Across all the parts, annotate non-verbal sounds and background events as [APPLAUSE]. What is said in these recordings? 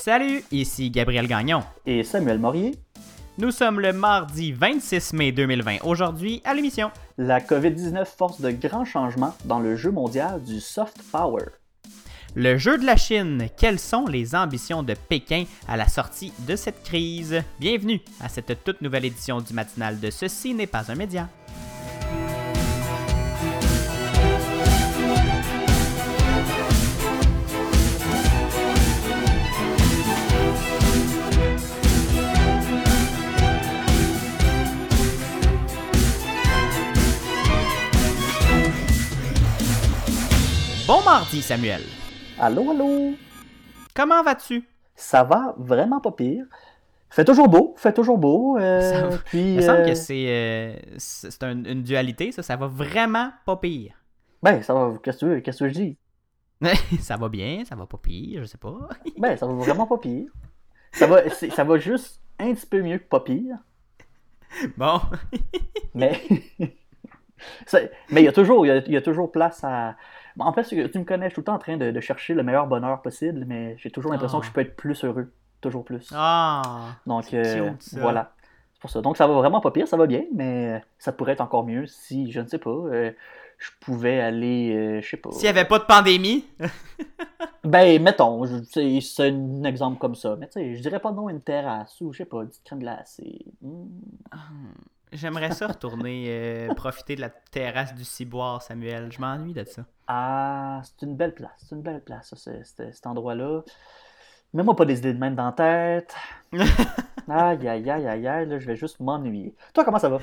Salut, ici Gabriel Gagnon. Et Samuel Morier. Nous sommes le mardi 26 mai 2020. Aujourd'hui, à l'émission. La COVID-19 force de grands changements dans le jeu mondial du soft power. Le jeu de la Chine, quelles sont les ambitions de Pékin à la sortie de cette crise? Bienvenue à cette toute nouvelle édition du matinal de Ceci n'est pas un média. Mardi, Samuel. Allô, allô? Comment vas-tu? Ça va vraiment pas pire. Fait toujours beau, fait toujours beau. Euh, Ça- puis, Il me semble euh, que c'est euh, c'est un- une dualité, ça. Ça va vraiment pas pire. Ben, ça va. Qu'est-ce que tu veux, qu'est-ce que je dis? [LAUGHS] ça va bien, ça va pas pire, je sais pas. [LAUGHS] Ben, ça va vraiment pas pire. Ça va, c'est- ça va juste un petit peu mieux que pas pire. Bon, Mais. [LAUGHS] c'est- mais il y a toujours, il y a, il y a toujours place à. Bon, En fait, tu me connais, je suis tout le temps en train de, de chercher le meilleur bonheur possible, mais j'ai toujours l'impression Ah. que je peux être plus heureux. Toujours plus. ah, Donc, euh, cute, ça. voilà. C'est pour ça. Donc, ça va vraiment pas pire, ça va bien, mais ça pourrait être encore mieux si, je ne sais pas, euh, je pouvais aller, euh, je sais pas. s'il y avait pas de pandémie, [LAUGHS] Ben, mettons, c'est un exemple comme ça, mais tu sais, je dirais pas non à une terrasse ou, je sais pas, une petite crème glacée. Hmm. J'aimerais ça retourner euh, profiter de la terrasse du ciboire, Samuel. Je m'ennuie de ça. Ah, c'est une belle place, c'est une belle place, ça, cet endroit-là. Mets-moi pas des idées de même dans la tête. [LAUGHS] Aïe, aïe, aïe, aïe, aïe, là, je vais juste m'ennuyer. Toi, comment ça va?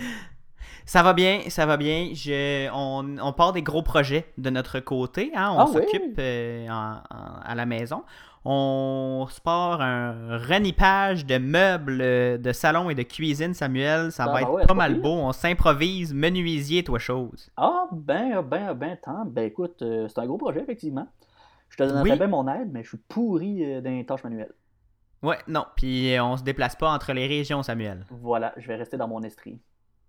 Ça va bien, ça va bien. Je, on, on part des gros projets de notre côté. hein. On Ah oui? s'occupe euh, à la maison. On se part un renipage de meubles euh, de salon et de cuisine, Samuel. Ça Ah, va bah être ouais, pas mal beau. On s'improvise menuisier, toi, chose. Ah, ben, ah, ben, ben, tant. Ben, écoute, euh, c'est un gros projet, effectivement. Je te donnerais Oui. bien mon aide, mais je suis pourri euh, dans les tâches manuelles. Ouais, non. Puis euh, on se déplace pas entre les régions, Samuel. Voilà, je vais rester dans mon estrie.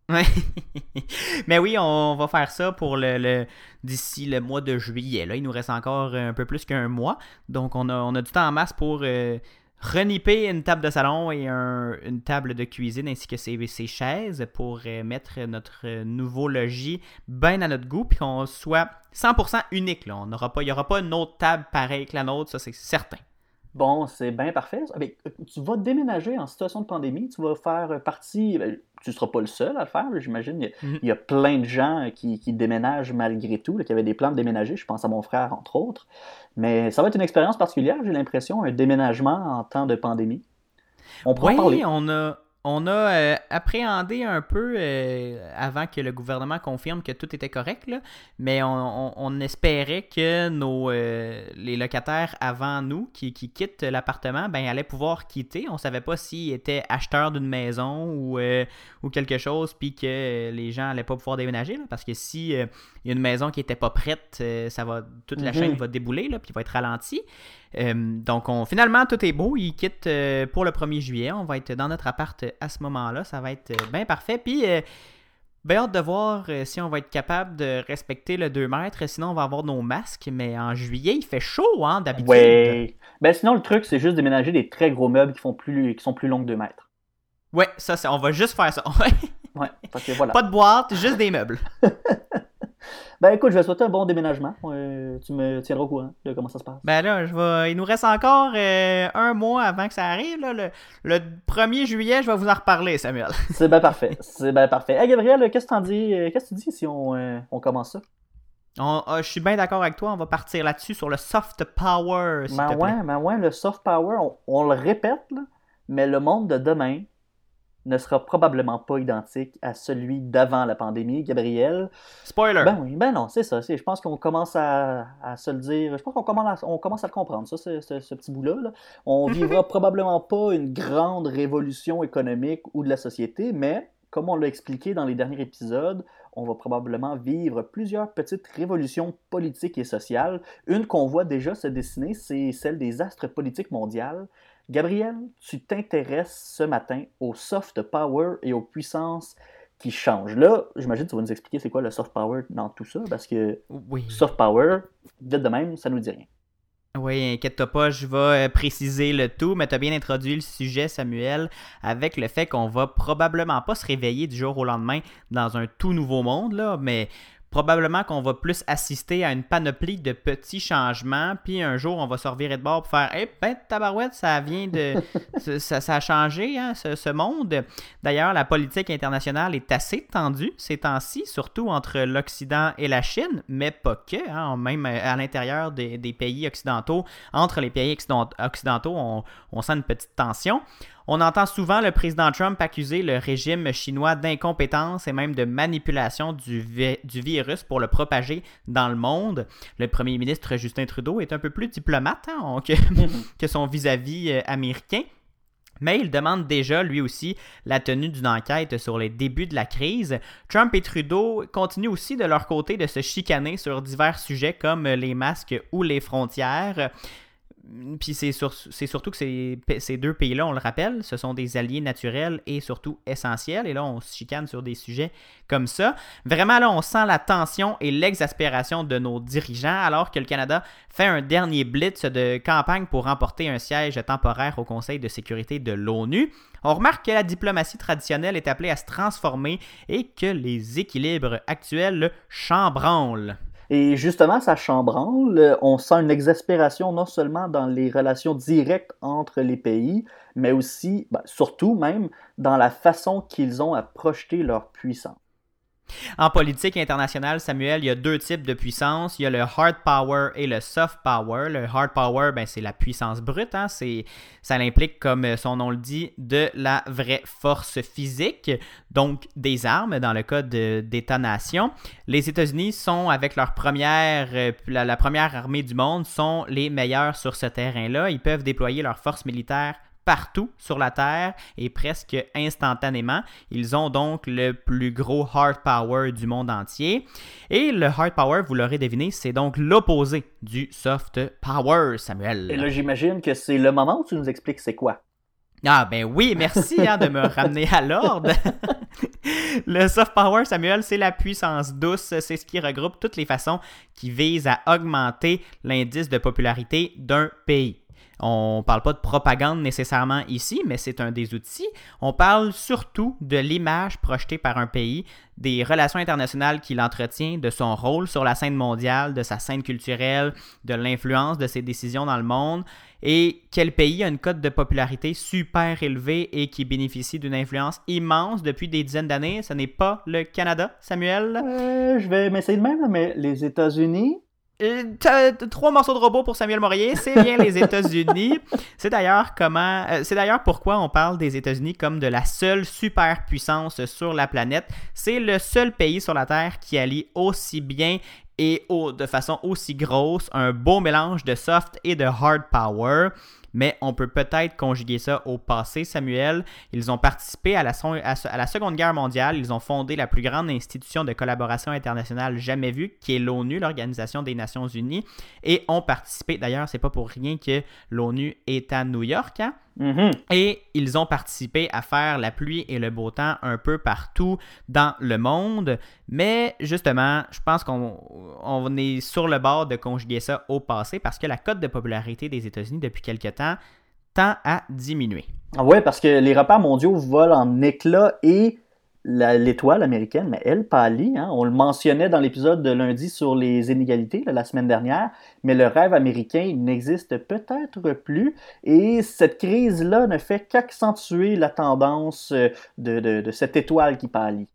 [LAUGHS] Mais oui, on va faire ça pour le, le- d'ici le mois de juillet. Là, il nous reste encore un peu plus qu'un mois. Donc, on a, on a du temps en masse pour euh, reniper une table de salon et un- une table de cuisine ainsi que ses, ses chaises pour euh, mettre notre euh, nouveau logis bien à notre goût puis qu'on soit 100% unique. Là. Il n'y aura pas une autre table pareille que la nôtre, ça c'est certain. Bon, c'est bien parfait. ça. Ben, euh, tu vas déménager en situation de pandémie. Tu vas faire partie. ben, tu ne seras pas le seul à le faire. J'imagine il y, a- Mhm. il y a plein de gens qui, qui déménagent malgré tout, là, qui avaient des plans de déménager. Je pense à mon frère, entre autres. Mais ça va être une expérience particulière, j'ai l'impression, un déménagement en temps de pandémie. On pourra en parler. Oui, on a, on a euh, appréhendé un peu euh, avant que le gouvernement confirme que tout était correct, là, mais on, on- on espérait que nos, euh, les locataires avant nous qui, qui quittent l'appartement ben, allaient pouvoir quitter. On savait pas s'ils étaient acheteurs d'une maison ou, ou quelque chose, puis que les gens allaient pas pouvoir déménager, là, parce que si il y a une maison qui était pas prête, ça va, toute la Mhm. chaîne va débouler, puis va être ralentie. Euh, donc, on, finalement, tout est beau. Il quitte euh, pour le 1er juillet. On va être dans notre appart à ce moment-là. Ça va être euh, bien parfait. Puis, bien hâte de voir si on va être capable de respecter le 2 mètres. Sinon, on va avoir nos masques. Mais en juillet, il fait chaud, hein, d'habitude. Ouais. Ben, sinon, le truc, c'est juste déménager des très gros meubles qui, font plus, qui sont plus longs que 2 mètres. Ouais, ça, c'est- on va juste faire ça. [LAUGHS] Ouais, parce que voilà. Pas de boîte, juste des meubles. [LAUGHS] Ben écoute, je vais souhaiter un bon déménagement. Euh, tu me tiendras au courant de comment ça se passe. Ben là, je vais... il nous reste encore euh, un mois avant que ça arrive. là. Le, le 1er juillet, je vais vous en reparler, Samuel. [LAUGHS] C'est bien parfait. C'est bien parfait. Hey Gabriel, qu'est-ce que t'en dis? euh, Qu'est-ce que tu dis si on, euh, on commence ça? On- ah, je suis bien d'accord avec toi. On va partir là-dessus sur le soft power, Ben ouais, ben ouais, le soft power, on, on le répète, là, mais le monde de demain ne sera probablement pas identique à celui d'avant la pandémie, Gabriel. Spoiler. Ben oui, ben non, c'est ça. Je pense qu'on commence à, à se le dire. Je pense qu'on commence à, on commence à le comprendre, ça, ce, ce- ce petit bout-là. là. On [LAUGHS] vivra probablement pas une grande révolution économique ou de la société, mais comme on l'a expliqué dans les derniers épisodes, on va probablement vivre plusieurs petites révolutions politiques et sociales. Une qu'on voit déjà se dessiner, c'est celle des astres politiques mondiales. Gabriel, tu t'intéresses ce matin au soft power et aux puissances qui changent. Là, j'imagine que tu vas nous expliquer c'est quoi le soft power dans tout ça, parce que Oui. soft power, vite de même, ça nous dit rien. Oui, inquiète-toi pas, je vais préciser le tout, mais tu as bien introduit le sujet, Samuel, avec le fait qu'on va probablement pas se réveiller du jour au lendemain dans un tout nouveau monde, là, mais probablement qu'on va plus assister à une panoplie de petits changements, puis un jour, on va se revirer de bord pour faire Eh ben, tabarouette, ça vient de. [LAUGHS] ça, ça, a changé, hein, ce, monde. D'ailleurs, la politique internationale est assez tendue ces temps-ci, surtout entre l'Occident et la Chine, mais pas que, hein, même à l'intérieur des, pays occidentaux. Entre les pays occidentaux, on, on sent une petite tension. On entend souvent le président Trump accuser le régime chinois d'incompétence et même de manipulation du, virus pour le propager dans le monde. Le premier ministre Justin Trudeau est un peu plus diplomate hein, [LAUGHS] que, son vis-à-vis euh, américain. Mais il demande déjà, lui aussi, la tenue d'une enquête sur les débuts de la crise. Trump et Trudeau continuent aussi de leur côté de se chicaner sur divers sujets comme les masques ou les frontières. Puis c'est, surtout que ces, deux pays-là, on le rappelle, ce sont des alliés naturels et surtout essentiels. Et là, on se chicane sur des sujets comme ça. Vraiment, là, on sent la tension et l'exaspération de nos dirigeants alors que le Canada fait un dernier blitz de campagne pour remporter un siège temporaire au Conseil de sécurité de l'ONU. On remarque que la diplomatie traditionnelle est appelée à se transformer et que les équilibres actuels chambranlent. Et justement, ça chambranle. On sent une exaspération non seulement dans les relations directes entre les pays, mais aussi, ben, surtout même, dans la façon qu'ils ont à projeter leur puissance. En politique internationale, Samuel, il y a deux types de puissance. Il y a le hard power et le soft power. Le hard power, ben, c'est la puissance brute. Hein. ça implique, comme son nom le dit, de la vraie force physique, donc des armes dans le cas d'État-nation. Les États-Unis sont, avec leur première, euh, la première armée du monde, sont les meilleurs sur ce terrain-là. Ils peuvent déployer leur force militaire partout sur la Terre et presque instantanément. Ils ont donc le plus gros hard power du monde entier. Et le hard power, vous l'aurez deviné, c'est donc l'opposé du soft power, Samuel. Et là, j'imagine que c'est le moment où tu nous expliques c'est quoi. Ah ben oui, merci hein, de me [LAUGHS] ramener à l'ordre. [LAUGHS] le soft power, Samuel, c'est la puissance douce. C'est ce qui regroupe toutes les façons qui visent à augmenter l'indice de popularité d'un pays. On ne parle pas de propagande nécessairement ici, mais c'est un des outils. On parle surtout de l'image projetée par un pays, des relations internationales qu'il entretient, de son rôle sur la scène mondiale, de sa scène culturelle, de l'influence de ses décisions dans le monde, et quel pays a une cote de popularité super élevée et qui bénéficie d'une influence immense depuis des dizaines d'années. Ce n'est pas le Canada, Samuel? Euh, je vais m'essayer de même, mais les États-Unis, trois morceaux de robot pour Samuel Morier, c'est bien les [LAUGHS] États-Unis. C'est d'ailleurs comment, euh, c'est d'ailleurs pourquoi on parle des États-Unis comme de la seule superpuissance sur la planète. C'est le seul pays sur la Terre qui allie aussi bien et de façon aussi grosse un beau mélange de soft et de hard power mais on peut peut-être conjuguer ça au passé, Samuel. Ils ont participé à la, Seconde Guerre mondiale, ils ont fondé la plus grande institution de collaboration internationale jamais vue, qui est l'ONU, l'Organisation des Nations Unies, et ont participé, d'ailleurs, c'est pas pour rien que l'ONU est à New York, hein? Mm-hmm. Et ils ont participé à faire la pluie et le beau temps un peu partout dans le monde. Mais justement, je pense qu'on est sur le bord de conjuguer ça au passé parce que la cote de popularité des États-Unis depuis quelque temps tend à diminuer. Ah oui, parce que les repas mondiaux volent en éclats et l'étoile américaine, mais elle pâlit. Hein. On le mentionnait dans l'épisode de lundi sur les inégalités la semaine dernière, mais le rêve américain n'existe peut-être plus. Et cette crise-là ne fait qu'accentuer la tendance euh, de cette étoile qui pâlit.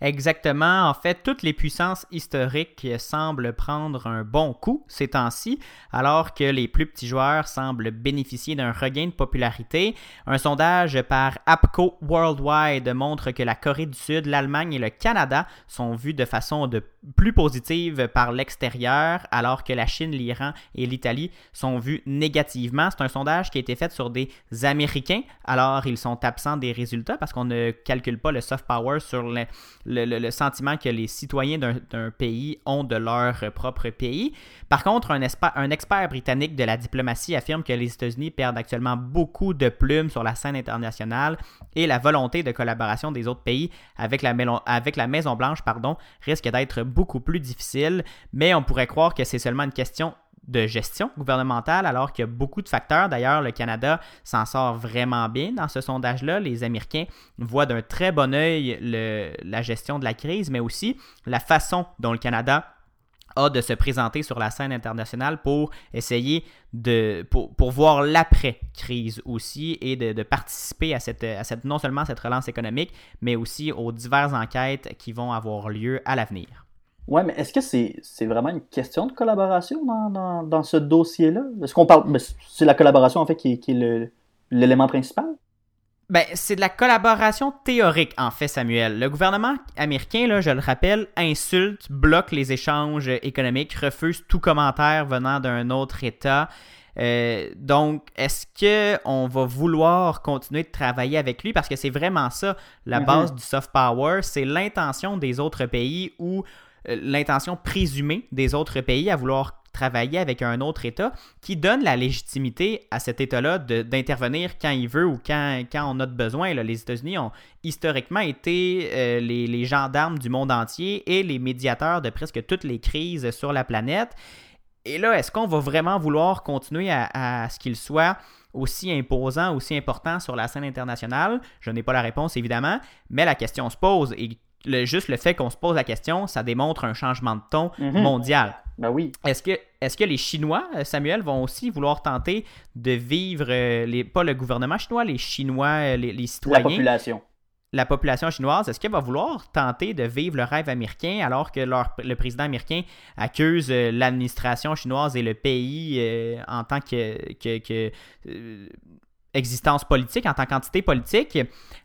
Exactement. En fait, toutes les puissances historiques semblent prendre un bon coup ces temps-ci, alors que les plus petits joueurs semblent bénéficier d'un regain de popularité. Un sondage par APCO Worldwide montre que la Corée du Sud, l'Allemagne et le Canada sont vus de façon de plus positive par l'extérieur, alors que la Chine, l'Iran et l'Italie sont vus négativement. C'est un sondage qui a été fait sur des Américains, alors ils sont absents des résultats parce qu'on ne calcule pas le soft power sur le, le, sentiment que les citoyens d'un pays ont de leur propre pays. Par contre, un, un expert britannique de la diplomatie affirme que les États-Unis perdent actuellement beaucoup de plumes sur la scène internationale et la volonté de collaboration des autres pays avec la, avec la Maison-Blanche risque d'être beaucoup plus difficile, mais on pourrait croire que c'est seulement une question de gestion gouvernementale, alors qu'il y a beaucoup de facteurs. D'ailleurs, le Canada s'en sort vraiment bien dans ce sondage-là. Les Américains voient d'un très bon œil la gestion de la crise, mais aussi la façon dont le Canada a de se présenter sur la scène internationale pour essayer de pour, pour voir l'après-crise aussi et de, participer à cette, à cette non seulement cette relance économique, mais aussi aux diverses enquêtes qui vont avoir lieu à l'avenir. Oui, mais est-ce que c'est vraiment une question de collaboration dans, dans, dans ce dossier-là? Est-ce qu'on parle. C'est la collaboration, en fait, qui, qui est l'élément principal? Ben, c'est de la collaboration théorique, en fait, Samuel. Le gouvernement américain, là, je le rappelle, insulte, bloque les échanges économiques, refuse tout commentaire venant d'un autre État. Euh, donc, est-ce qu'on va vouloir continuer de travailler avec lui? Parce que c'est vraiment ça, la mm-hmm. base du soft power, c'est l'intention des autres pays euh, l'intention présumée des autres pays à vouloir travailler avec un autre État qui donne la légitimité à cet État-là d'intervenir quand il veut ou quand, quand on a besoin. Les États-Unis ont historiquement été euh, les, gendarmes du monde entier et les médiateurs de presque toutes les crises sur la planète. Et là, est-ce qu'on va vraiment vouloir continuer à, ce qu'il soit aussi imposant, aussi important sur la scène internationale? Je n'ai pas la réponse, évidemment, mais la question se pose. Juste le fait qu'on se pose la question, ça démontre un changement de ton mhm. mondial. Ben oui. Est-ce que, est que les Chinois, euh, Samuel, vont aussi vouloir tenter de vivre, euh, les, pas le gouvernement chinois, les Chinois, euh, les, citoyens. La population. La population chinoise, est-ce qu'elle va vouloir tenter de vivre le rêve américain alors que le président américain accuse l'administration chinoise et le pays en tant que, que existence politique, en tant qu'entité politique.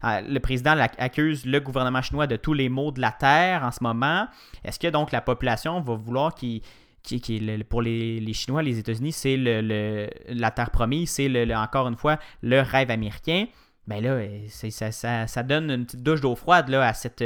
Euh, le président accuse le gouvernement chinois de tous les maux de la terre en ce moment. Est-ce que donc la population va vouloir qu'il qui, pour les, Chinois, les États-Unis, c'est le, la terre promise, c'est encore une fois le rêve américain? Ben là, ça, ça, donne une petite douche d'eau froide là, à, cette,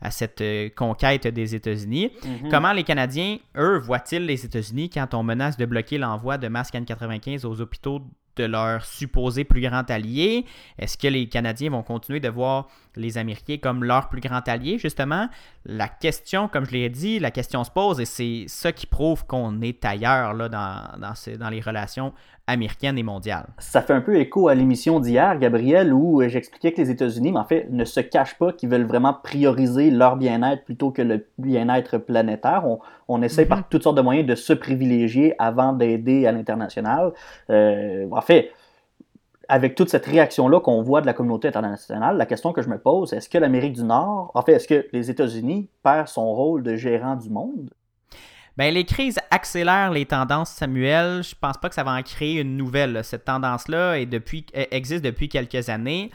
à cette euh, conquête des États-Unis. Mm-hmm. Comment les Canadiens, eux, voient-ils les États-Unis quand on menace de bloquer l'envoi de masques N95 aux hôpitaux de leur supposé plus grand allié? Est-ce que les Canadiens vont continuer de voir les Américains comme leur plus grand allié, justement? La question, comme je l'ai dit, la question se pose et c'est ça qui prouve qu'on est ailleurs dans les relations américaine et mondiale. Ça fait un peu écho à l'émission d'hier, Gabriel, où euh, j'expliquais que les États-Unis, en fait, ne se cachent pas qu'ils veulent vraiment prioriser leur bien-être plutôt que le bien-être planétaire. On, on essaie par mhm. toutes sortes de moyens de se privilégier avant d'aider à l'international. Euh, en fait, avec toute cette réaction-là qu'on voit de la communauté internationale, la question que je me pose, est-ce que l'Amérique du Nord, en fait, est-ce que les États-Unis perdent son rôle de gérant du monde? Ben, les crises accélèrent les tendances, Samuel. Je pense pas que ça va en créer une nouvelle. Cette tendance-là depuis, existe depuis quelques années.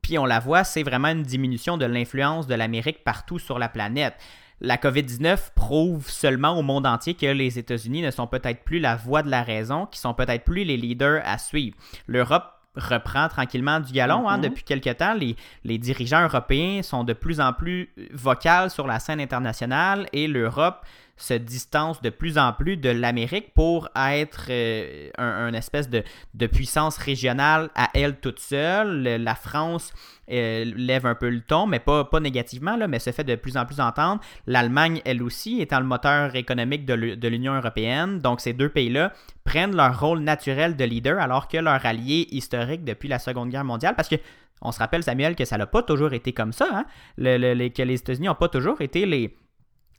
Puis on la voit, c'est vraiment une diminution de l'influence de l'Amérique partout sur la planète. La COVID-19 prouve seulement au monde entier que les États-Unis ne sont peut-être plus la voix de la raison, qui sont peut-être plus les leaders à suivre. L'Europe reprend tranquillement du galon. Hein, mm-hmm. Depuis quelque temps, les, les, dirigeants européens sont de plus en plus vocaux sur la scène internationale et l'Europe se distance de plus en plus de l'Amérique pour être euh, un, espèce de, puissance régionale à elle toute seule. la France euh, lève un peu le ton, mais pas, négativement, mais se fait de plus en plus entendre. L'Allemagne, elle aussi, étant le moteur économique de l'Union européenne. Donc, ces deux pays-là prennent leur rôle naturel de leader alors que leur allié historique depuis la Seconde Guerre mondiale, parce que on se rappelle, Samuel, que ça n'a pas toujours été comme ça, hein? que les États-Unis n'ont pas toujours été les,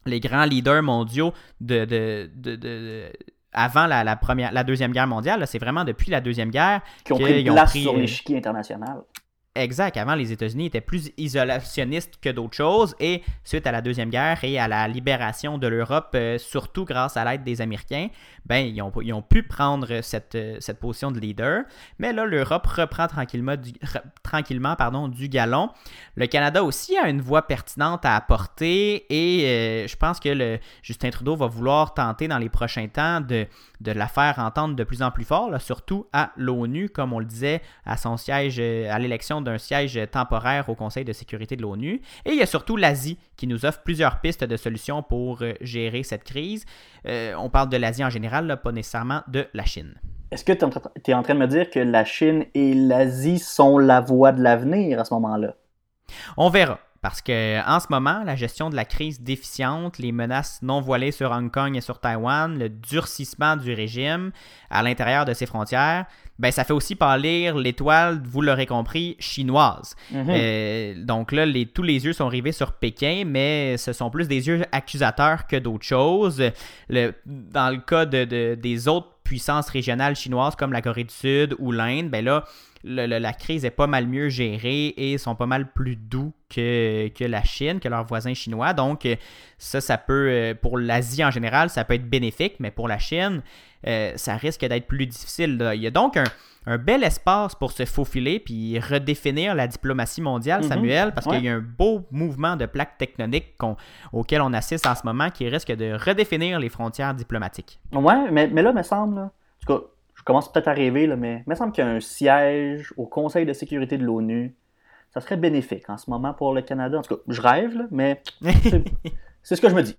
les grands leaders mondiaux de, de, avant la, première, la deuxième guerre mondiale. C'est vraiment depuis la deuxième guerre qui ont pris place sur euh, l'échiquier international. Exact. Avant, les États-Unis étaient plus isolationnistes que d'autres choses. Et suite à la Deuxième Guerre et à la libération de l'Europe, euh, surtout grâce à l'aide des Américains, ben, ils, ont, pu prendre cette, cette position de leader. Mais là, l'Europe reprend tranquillement, du, galon. Le Canada aussi a une voix pertinente à apporter. Et euh, je pense que le, Justin Trudeau va vouloir tenter dans les prochains temps de, la faire entendre de plus en plus fort, surtout à l'ONU, comme on le disait à son siège, euh, à l'élection d'un siège temporaire au Conseil de sécurité de l'ONU. Et il y a surtout l'Asie qui nous offre plusieurs pistes de solutions pour euh, gérer cette crise. Euh, on parle de l'Asie en général, pas nécessairement de la Chine. Est-ce que tu es en train de me dire que la Chine et l'Asie sont la voie de l'avenir à ce moment-là? On verra Parce que en ce moment, la gestion de la crise déficiente, les menaces non voilées sur Hong Kong et sur Taïwan, le durcissement du régime à l'intérieur de ses frontières, ben ça fait aussi pâlir l'étoile, vous l'aurez compris, chinoise. Mhm. Euh, donc là, les, tous les yeux sont rivés sur Pékin, mais ce sont plus des yeux accusateurs que d'autres choses. Le- dans le cas de, de- des autres puissances régionales chinoises comme la Corée du Sud ou l'Inde, ben là, le- le- la crise est pas mal mieux gérée et sont pas mal plus doux que, que la Chine, que leurs voisins chinois. Donc, euh, ça, ça peut, euh, pour l'Asie en général, ça peut être bénéfique, mais pour la Chine, euh, ça risque d'être plus difficile. là. Il y a donc un, un bel espace pour se faufiler puis redéfinir la diplomatie mondiale, Mhm. Samuel, parce Ouais. qu'il y a un beau mouvement de plaques tectoniques auquel on assiste en ce moment qui risque de redéfinir les frontières diplomatiques. Ouais, mais, mais là, me semble, là, en tout cas, je commence peut-être à rêver, là, mais il me semble qu'il y a un siège au Conseil de sécurité de l'ONU. Ça serait bénéfique en ce moment pour le Canada. En tout cas, je rêve, là, mais c'est- [LAUGHS] ce que je me dis.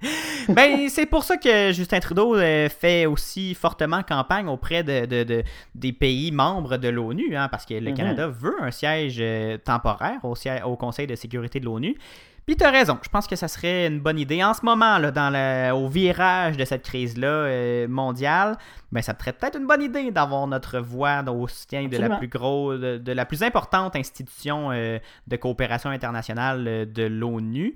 [LAUGHS] ben, c'est pour ça que Justin Trudeau euh, fait aussi fortement campagne auprès de, de- de- des pays membres de l'ONU, hein, parce que le Mhm. Canada veut un siège euh, temporaire au, au Conseil de sécurité de l'ONU. Puis tu as raison, je pense que ça serait une bonne idée. En ce moment, là, dans le- au virage de cette crise-là euh, mondiale, ben, ça serait peut-être une bonne idée d'avoir notre voix au soutien de la plus grosse, de, de la plus importante institution euh, de coopération internationale euh, de l'ONU.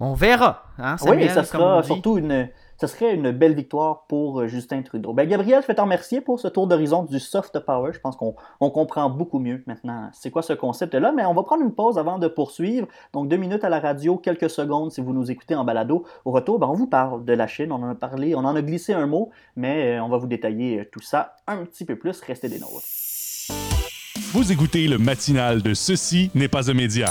On verra, hein, oui, et ça sera surtout une, ça serait une belle victoire pour euh, Justin Trudeau. Ben, Gabriel, je vais t'en remercier pour ce tour d'horizon du soft power. Je pense qu'on on comprend beaucoup mieux maintenant c'est quoi ce concept-là, mais on va prendre une pause avant de poursuivre. Donc, deux minutes à la radio, quelques secondes si vous nous écoutez en balado. Au retour, ben, on vous parle de la Chine. On en a parlé, on en a glissé un mot, mais euh, on va vous détailler euh, tout ça un petit peu plus. Restez des nôtres. Vous écoutez le matinal de Ceci n'est pas un média.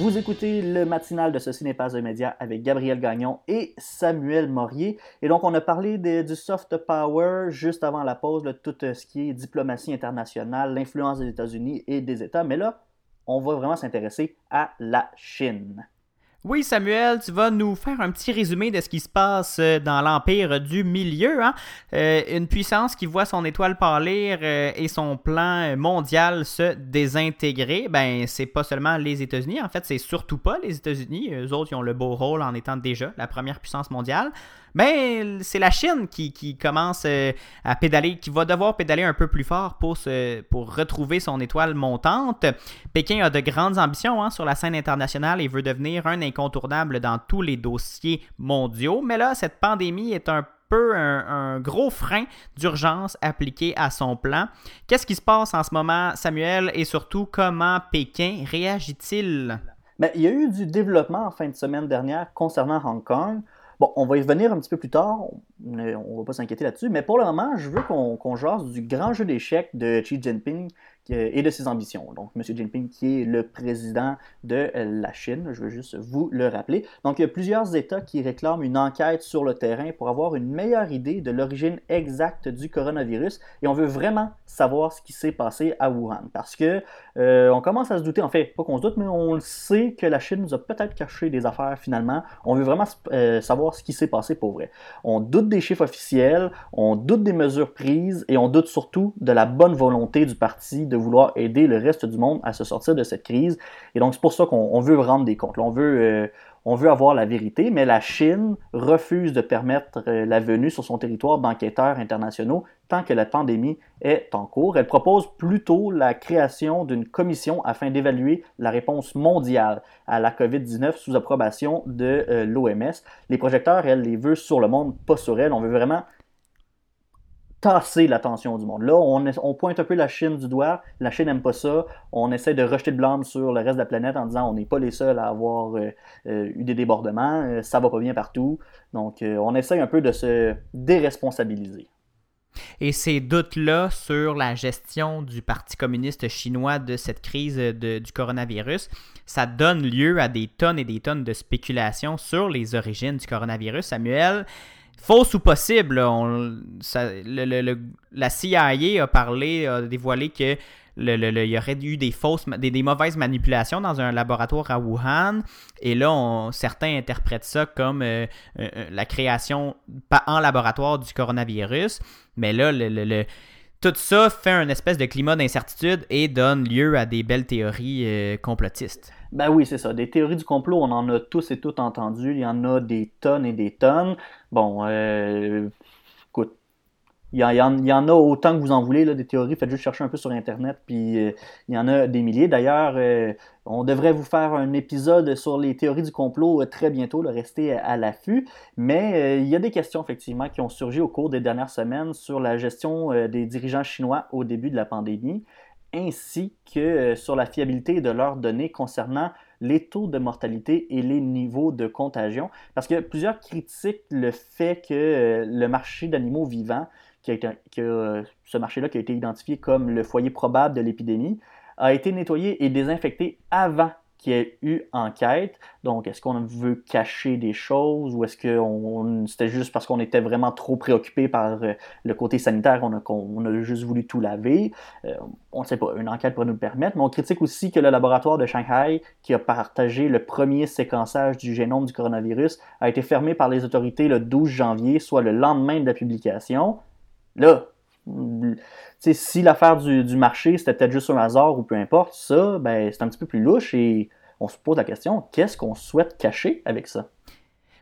Vous écoutez le matinal de Ceci n'est pas un média avec Gabriel Gagnon et Samuel Morier. Et donc, on a parlé de- du soft power juste avant la pause, de tout euh, ce qui est diplomatie internationale, l'influence des États-Unis et des États. Mais là, on va vraiment s'intéresser à la Chine. Oui, Samuel, tu vas nous faire un petit résumé de ce qui se passe euh, dans l'Empire du Milieu. Hein? Euh, une puissance qui voit son étoile pâlir euh, et son plan mondial se désintégrer. Ben, c'est pas seulement les États-Unis, en fait, c'est surtout pas les États-Unis. Eux autres, ils ont le beau rôle en étant déjà la première puissance mondiale. Ben, c'est la Chine qui, commence euh, à pédaler, qui va devoir pédaler un peu plus fort pour, retrouver son étoile montante. Pékin a de grandes ambitions hein, sur la scène internationale et veut devenir un incontournable dans tous les dossiers mondiaux. Mais là, cette pandémie est un peu un, gros frein d'urgence appliqué à son plan. Qu'est-ce qui se passe en ce moment, Samuel, et surtout comment Pékin réagit-il? Mais il y a eu du développement en fin de semaine dernière concernant Hong Kong. Bon, on va y revenir un petit peu plus tard, on ne va pas s'inquiéter là-dessus, mais pour le moment, je veux qu'on qu'on jase du grand jeu d'échecs de Xi Jinping et de ses ambitions. Donc, M. Jinping, qui est le président de la Chine, je veux juste vous le rappeler. Donc, il y a plusieurs États qui réclament une enquête sur le terrain pour avoir une meilleure idée de l'origine exacte du coronavirus, et on veut vraiment savoir ce qui s'est passé à Wuhan, parce que euh, on commence à se douter, en fait, pas qu'on se doute, mais on le sait que la Chine nous a peut-être caché des affaires finalement. On veut vraiment euh, savoir ce qui s'est passé pour vrai. On doute des chiffres officiels, on doute des mesures prises et on doute surtout de la bonne volonté du parti de vouloir aider le reste du monde à se sortir de cette crise. Et donc c'est pour ça qu'on on veut rendre des comptes. Là, on veut euh, on veut avoir la vérité, mais la Chine refuse de permettre euh, la venue sur son territoire d'enquêteurs internationaux tant que la pandémie est en cours. Elle propose plutôt la création d'une commission afin d'évaluer la réponse mondiale à la COVID-19 sous approbation de euh, l'OMS. Les projecteurs, elle les veut sur le monde, pas sur elle. On veut vraiment tasser l'attention du monde. Là, on, pointe un peu la Chine du doigt. La Chine n'aime pas ça. On essaie de rejeter le blâme sur le reste de la planète en disant on n'est pas les seuls à avoir euh, euh, eu des débordements. euh, ça va pas bien partout. Donc, euh, on essaie un peu de se déresponsabiliser. Et ces doutes-là sur la gestion du Parti communiste chinois de cette crise du coronavirus, ça donne lieu à des tonnes et des tonnes de spéculations sur les origines du coronavirus. Samuel, fausse ou possible, la CIA a parlé, a dévoilé que il y aurait eu des fausses, des, mauvaises manipulations dans un laboratoire à Wuhan. Et là, certains interprètent ça comme euh, euh, euh, la création en laboratoire du coronavirus. Mais là, tout ça fait un espèce de climat d'incertitude et donne lieu à des belles théories complotistes. Ben oui, c'est ça. Des théories du complot, on en a tous et toutes entendu. Il y en a des tonnes et des tonnes. Bon, écoute, il y, en, a autant que vous en voulez, là, des théories. Faites juste chercher un peu sur Internet, puis euh, il y en a des milliers. D'ailleurs, euh, on devrait vous faire un épisode sur les théories du complot euh, très bientôt, le rester à, l'affût. Mais il y a des questions, effectivement, qui ont surgi au cours des dernières semaines sur la gestion des dirigeants chinois au début de la pandémie, ainsi que sur la fiabilité de leurs données concernant les taux de mortalité et les niveaux de contagion. Parce que plusieurs critiquent le fait que le marché d'animaux vivants qui euh, ce marché-là qui a été identifié comme le foyer probable de l'épidémie, a été nettoyé et désinfecté avant qu'il y ait eu enquête. Donc, est-ce qu'on veut cacher des choses ou est-ce que c'était juste parce qu'on était vraiment trop préoccupé par euh, le côté sanitaire qu'on a, a, juste voulu tout laver? Euh, on ne sait pas, une enquête pourrait nous le permettre, mais on critique aussi que le laboratoire de Shanghai, qui a partagé le premier séquençage du génome du coronavirus, a été fermé par les autorités le 12 janvier, soit le lendemain de la publication. Là, si l'affaire du, marché, c'était peut-être juste un hasard ou peu importe, ça, ben, c'est un petit peu plus louche et on se pose la question, qu'est-ce qu'on souhaite cacher avec ça?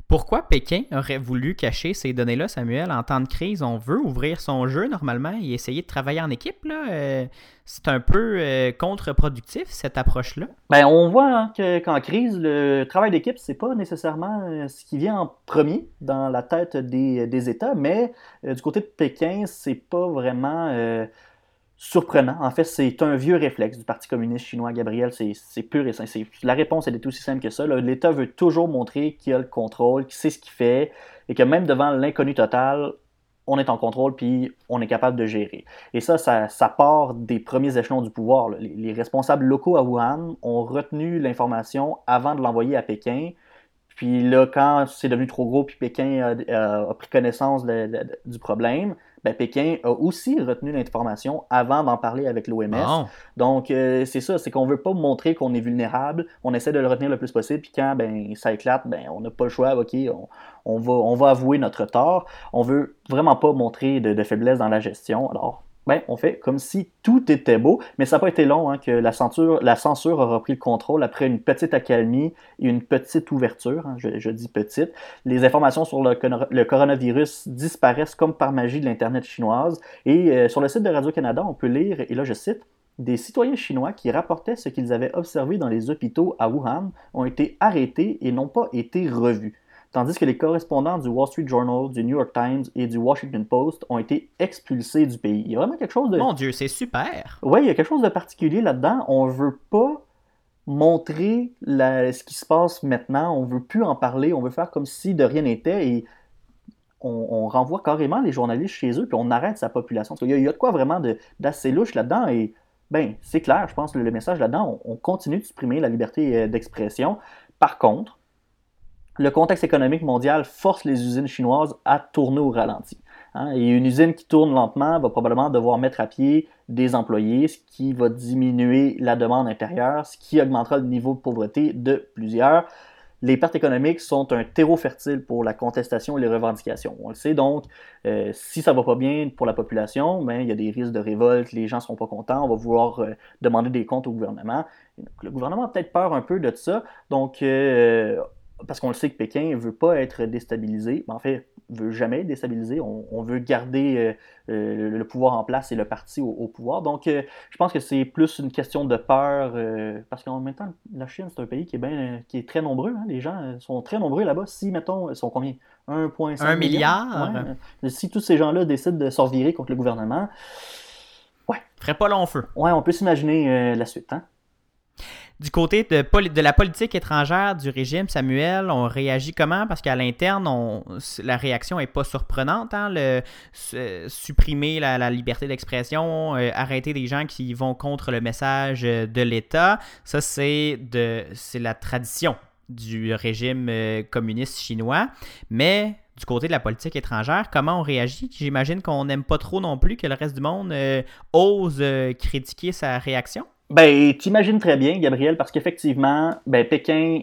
Pourquoi Pékin aurait voulu cacher ces données-là, Samuel? En temps de crise, on veut ouvrir son jeu normalement et essayer de travailler en équipe. Euh, c'est un peu euh, contre-productif, cette approche-là. Ben, on voit hein, qu'en crise, le travail d'équipe, c'est pas nécessairement euh, ce qui vient en premier dans la tête des, États, mais du côté de Pékin, c'est pas vraiment surprenant. En fait, c'est un vieux réflexe du Parti communiste chinois, Gabriel. C'est pur et simple. La réponse, elle est aussi simple que ça. L'État veut toujours montrer qu'il a le contrôle, qu'il sait ce qu'il fait, et que même devant l'inconnu total, on est en contrôle, puis on est capable de gérer. Et ça, ça, part des premiers échelons du pouvoir. Les, les, responsables locaux à Wuhan ont retenu l'information avant de l'envoyer à Pékin. Puis là, quand c'est devenu trop gros, puis Pékin a, pris connaissance du problème, ben, Pékin a aussi retenu l'information avant d'en parler avec l'OMS. Donc, euh, c'est ça, c'est qu'on veut pas montrer qu'on est vulnérable, on essaie de le retenir le plus possible, puis quand ben, ça éclate, ben, on n'a pas le choix, ok, on, va, on va avouer notre tort. On veut vraiment pas montrer de, de faiblesse dans la gestion. Alors, ben, on fait comme si tout était beau, mais ça n'a pas été long hein, que la censure, a repris le contrôle après une petite accalmie et une petite ouverture, hein, je, dis petite. Les informations sur le, coronavirus disparaissent comme par magie de l'Internet chinoise, et euh, sur le site de Radio-Canada, on peut lire, et là je cite, des citoyens chinois qui rapportaient ce qu'ils avaient observé dans les hôpitaux à Wuhan ont été arrêtés et n'ont pas été revus tandis que les correspondants du Wall Street Journal, du New York Times et du Washington Post ont été expulsés du pays. Il y a vraiment quelque chose de... Mon Dieu, c'est super! Oui, il y a quelque chose de particulier là-dedans. On veut pas montrer ce qui se passe maintenant, on veut plus en parler, on veut faire comme si de rien n'était et on, renvoie carrément les journalistes chez eux, puis on arrête sa population. Il y, a, il y a de quoi vraiment d'assez louche là-dedans et ben, c'est clair, je pense que le message là-dedans, on, on continue de supprimer la liberté euh, d'expression. Par contre, le contexte économique mondial force les usines chinoises à tourner au ralenti. Hein. Et une usine qui tourne lentement va probablement devoir mettre à pied des employés, ce qui va diminuer la demande intérieure, ce qui augmentera le niveau de pauvreté de plusieurs. Les pertes économiques sont un terreau fertile pour la contestation et les revendications. On le sait donc, euh, si ça va pas bien pour la population, ben, il y a des risques de révolte, les gens seront pas contents, on va vouloir euh, demander des comptes au gouvernement. Le gouvernement a peut-être peur un peu de ça, donc euh, parce qu'on le sait que Pékin ne veut pas être déstabilisé, en fait, ne veut jamais être déstabilisé. On, veut garder euh, euh, le pouvoir en place et le parti au, pouvoir. Donc, euh, je pense que c'est plus une question de peur, parce qu'en même temps, la Chine, c'est un pays qui est, bien, qui est très nombreux. Hein. Les gens sont très nombreux là-bas. Si, mettons, ils sont combien? 1,5 milliard? Si tous ces gens-là décident de s'envirer contre le gouvernement, ouais. Ferait pas long feu. Ouais, on peut s'imaginer la suite. Hein? Du côté de, la politique étrangère du régime, Samuel, on réagit comment? Parce qu'à l'interne, la réaction n'est pas surprenante. Hein? Le, supprimer la, liberté d'expression, euh, arrêter des gens qui vont contre le message de l'État, ça c'est la tradition du régime euh, communiste chinois. Mais du côté de la politique étrangère, comment on réagit? J'imagine qu'on n'aime pas trop non plus que le reste du monde euh, ose critiquer sa réaction. Ben, t'imagines très bien, Gabriel, parce qu'effectivement, ben, Pékin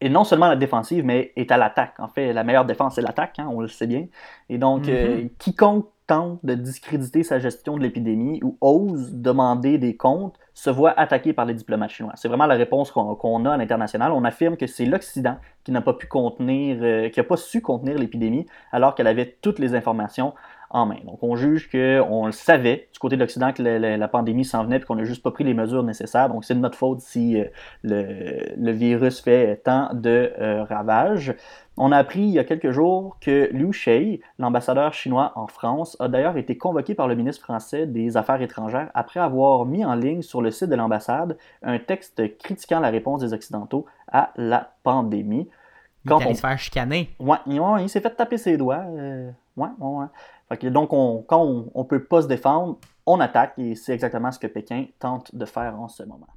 est non seulement à la défensive, mais est à l'attaque. En fait, la meilleure défense, c'est l'attaque, hein, on le sait bien. Et donc, euh, mm-hmm. quiconque tente de discréditer sa gestion de l'épidémie ou ose demander des comptes se voit attaqué par les diplomates chinois. C'est vraiment la réponse qu'on a à l'international. On affirme que c'est l'Occident qui n'a pas pu contenir, euh, qui n'a pas su contenir l'épidémie alors qu'elle avait toutes les informations en main. Donc, on juge qu'on le savait du côté de l'Occident que la, pandémie s'en venait et qu'on n'a juste pas pris les mesures nécessaires. Donc, c'est de notre faute si euh, le, virus fait tant de euh, ravages. On a appris il y a quelques jours que Liu Shei, l'ambassadeur chinois en France, a d'ailleurs été convoqué par le ministre français des Affaires étrangères après avoir mis en ligne sur le site de l'ambassade un texte critiquant la réponse des Occidentaux à la pandémie. Quand il on... se faire chicaner. Ouais, il s'est fait taper ses doigts. Euh, ouais, ouais, ouais donc, quand on ne peut pas se défendre, on attaque et c'est exactement ce que Pékin tente de faire en ce moment.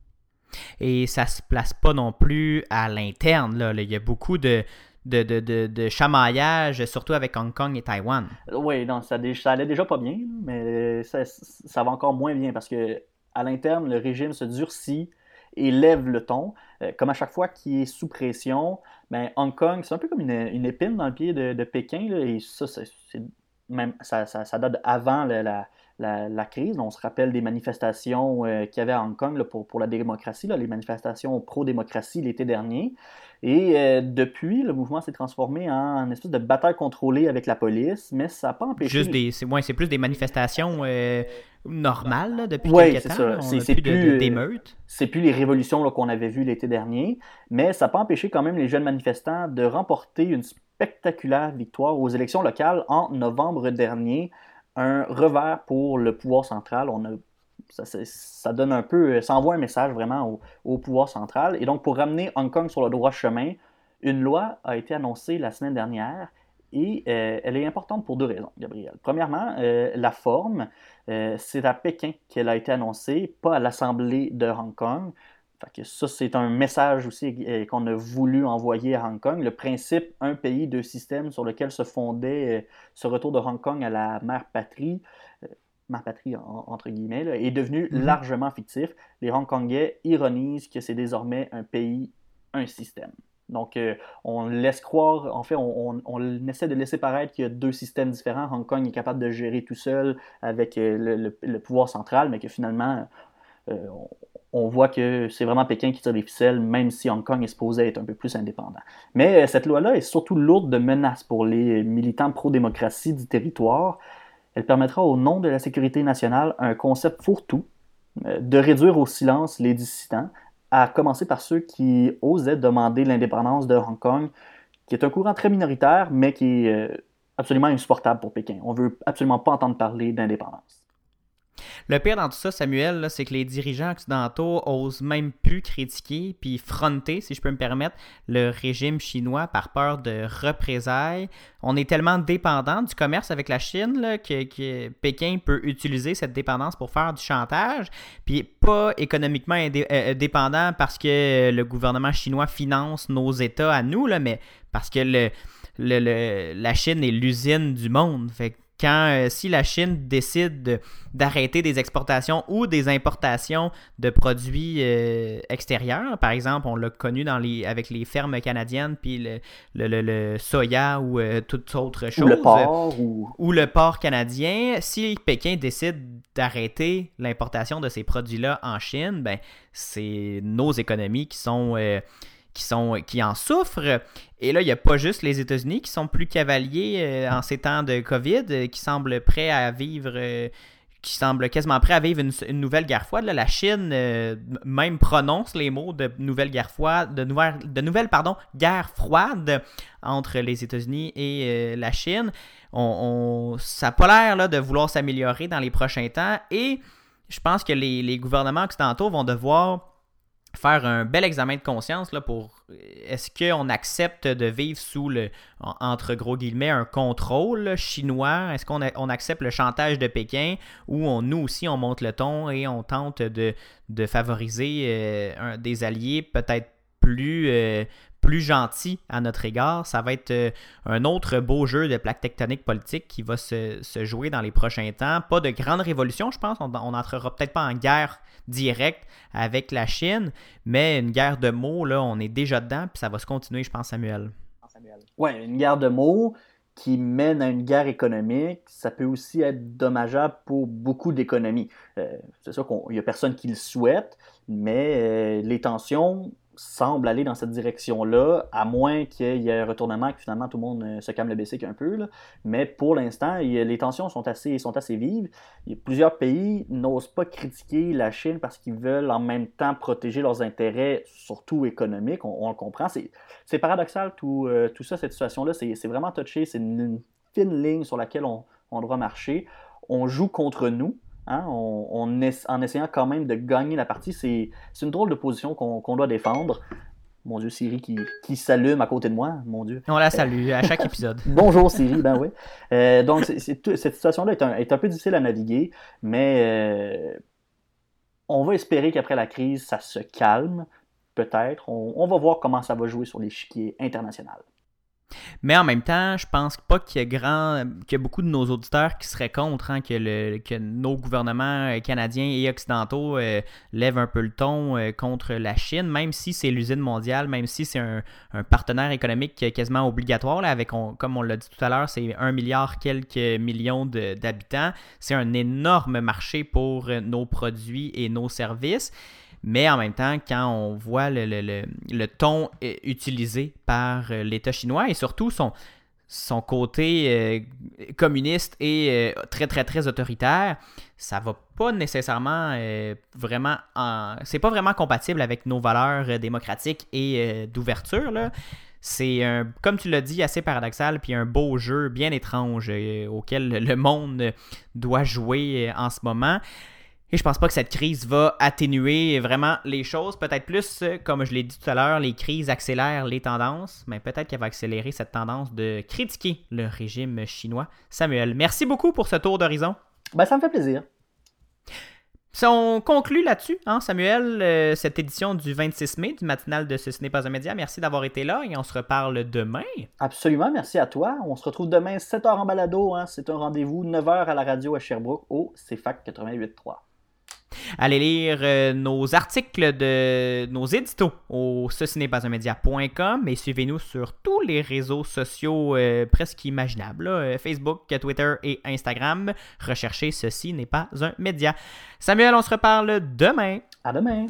Et ça se place pas non plus à l'interne. Là. Il y a beaucoup de, de, chamaillage, surtout avec Hong Kong et Taïwan. Oui, non, ça, ça allait déjà pas bien, mais ça, va encore moins bien parce que à l'interne, le régime se durcit et lève le ton. Euh, comme à chaque fois qu'il est sous pression, ben, Hong Kong, c'est un peu comme une, épine dans le pied de, Pékin. et ça, c'est même, ça, ça, date avant la, la, crise. On se rappelle des manifestations euh, qu'il y avait à Hong Kong pour, pour, la démocratie, les manifestations pro-démocratie l'été dernier. Et euh, depuis, le mouvement s'est transformé en une espèce de bataille contrôlée avec la police, mais ça n'a pas empêché. Juste des, c'est, c'est plus des manifestations euh, normales depuis quelques temps. C'est, c'est plus, d'émeutes. C'est plus les révolutions qu'on avait vues l'été dernier, mais ça n'a pas empêché quand même les jeunes manifestants de remporter une spectaculaire victoire aux élections locales en novembre dernier. Un revers pour le pouvoir central. On a, ça, donne un peu, ça envoie un message vraiment au, pouvoir central. Et donc, pour ramener Hong Kong sur le droit chemin, une loi a été annoncée la semaine dernière et euh, elle est importante pour deux raisons, Gabriel. Premièrement, euh, la forme, euh, c'est à Pékin qu'elle a été annoncée, pas à l'Assemblée de Hong Kong ça, c'est un message aussi euh, qu'on a voulu envoyer à Hong Kong. Le principe un pays, deux systèmes sur lequel se fondait euh, ce retour de Hong Kong à la mère patrie, euh, mère patrie entre guillemets, est devenu mm-hmm. largement fictif. Les Hongkongais ironisent que c'est désormais un pays, un système. Donc, on laisse croire, en fait, on, essaie de laisser paraître qu'il y a deux systèmes différents. Hong Kong est capable de gérer tout seul avec le, pouvoir central, mais que finalement, on voit que c'est vraiment Pékin qui tire les ficelles, même si Hong Kong est supposé être un peu plus indépendant. Mais euh, cette loi-là est surtout lourde de menaces pour les militants pro-démocratie du territoire. Elle permettra au nom de la sécurité nationale un concept fourre-tout, euh, de réduire au silence les dissidents, à commencer par ceux qui osaient demander l'indépendance de Hong Kong, qui est un courant très minoritaire, mais qui est euh, absolument insupportable pour Pékin. On ne veut absolument pas entendre parler d'indépendance. Le pire dans tout ça, Samuel, c'est que les dirigeants occidentaux osent même plus critiquer puis fronter, si je peux me permettre, le régime chinois par peur de représailles. On est tellement dépendant du commerce avec la Chine que, Pékin peut utiliser cette dépendance pour faire du chantage, puis pas économiquement euh, euh, dépendant parce que le gouvernement chinois finance nos États à nous, mais parce que la Chine est l'usine du monde. Fait quand euh, si la Chine décide d'arrêter des exportations ou des importations de produits euh, extérieurs, par exemple, on l'a connu dans les, avec les fermes canadiennes, puis le, le, soya ou euh, toute autre chose. Ou le porc. Ou... le porc canadien. Si Pékin décide d'arrêter l'importation de ces produits-là en Chine, ben, c'est nos économies qui sont qui, sont, qui en souffrent. Et là, il n'y a pas juste les États-Unis qui sont plus cavaliers euh, en ces temps de COVID, euh, qui semblent prêts à vivre, euh, qui semblent quasiment prêts à vivre une, nouvelle guerre froide. la Chine même prononce les mots de nouvelle guerre froide, de nouvelle, de nouvelle pardon, guerre froide entre les États-Unis et la Chine. On, ça n'a pas l'air de vouloir s'améliorer dans les prochains temps et je pense que les, les gouvernements occidentaux vont devoir faire un bel examen de conscience pour est-ce qu'on accepte de vivre sous le, entre gros guillemets, un contrôle chinois? Est-ce qu'on on accepte le chantage de Pékin ou on, nous aussi on monte le ton et on tente de, de favoriser euh, des alliés peut-être plus, euh, plus gentils à notre égard? Ça va être euh, un autre beau jeu de plaque tectonique politique qui va se, jouer dans les prochains temps. Pas de grande révolution, je pense. On n'entrera peut-être pas en guerre directe avec la Chine, mais une guerre de mots, là, on est déjà dedans, puis ça va se continuer, je pense, Samuel. Oui, une guerre de mots qui mène à une guerre économique, ça peut aussi être dommageable pour beaucoup d'économies. Euh, c'est sûr qu'il n'y a personne qui le souhaite, mais euh, les tensions semble aller dans cette direction-là, à moins qu'il y ait un retournement, que finalement tout le monde euh, se calme le basic un peu. Mais pour l'instant, les tensions sont assez, sont assez vives. plusieurs pays n'osent pas critiquer la Chine parce qu'ils veulent en même temps protéger leurs intérêts, surtout économiques. On, le comprend. C'est paradoxal tout, euh, tout ça, cette situation-là. C'est vraiment touché. C'est une, fine ligne sur laquelle on, on doit marcher. On joue contre nous Hein, on, en essayant quand même de gagner la partie, c'est une drôle de position qu'on doit défendre. Mon Dieu, Siri qui, s'allume à côté de moi, mon Dieu. On la salue à chaque [LAUGHS] épisode. Bonjour Siri, ben oui. Euh, donc, cette situation-là est un, peu difficile à naviguer, mais euh, on va espérer qu'après la crise, ça se calme, peut-être. On, on, va voir comment ça va jouer sur l'échiquier international. Mais en même temps, je pense pas qu'il y a grand, qu'il a beaucoup de nos auditeurs qui seraient contre hein, que, nos gouvernements euh, canadiens et occidentaux euh, lèvent un peu le ton euh, contre la Chine, même si c'est l'usine mondiale, même si c'est un, partenaire économique quasiment obligatoire. Avec, comme on l'a dit tout à l'heure, c'est un milliard quelques millions d'habitants. C'est un énorme marché pour nos produits et nos services. Mais en même temps, quand on voit le, ton euh, utilisé par euh, l'État chinois et surtout son, son côté euh, communiste et très très très autoritaire, ça va pas nécessairement vraiment c'est pas vraiment compatible avec nos valeurs démocratiques et d'ouverture C'est un, comme tu l'as dit, assez paradoxal, puis un beau jeu bien étrange auquel le monde doit jouer en ce moment. Et je pense pas que cette crise va atténuer vraiment les choses. Peut-être plus, comme je l'ai dit tout à l'heure, les crises accélèrent les tendances, mais peut-être qu'elle va accélérer cette tendance de critiquer le régime chinois. Samuel, merci beaucoup pour ce tour d'horizon. Ben, ça me fait plaisir. Si on conclut là-dessus, hein, Samuel, euh, cette édition du 26 mai du matinal de Ce n'est pas un média. Merci d'avoir été là et on se reparle demain. Absolument, merci à toi. On se retrouve demain 7h en balado. Hein. C'est un rendez-vous 9h à la radio à Sherbrooke au CFAC 88.3. Allez lire euh, nos articles de nos éditos au ceci et suivez-nous sur tous les réseaux sociaux euh, presque imaginables, euh, Facebook, Twitter et Instagram. Recherchez Ceci n'est pas un média. Samuel, on se reparle demain. À demain.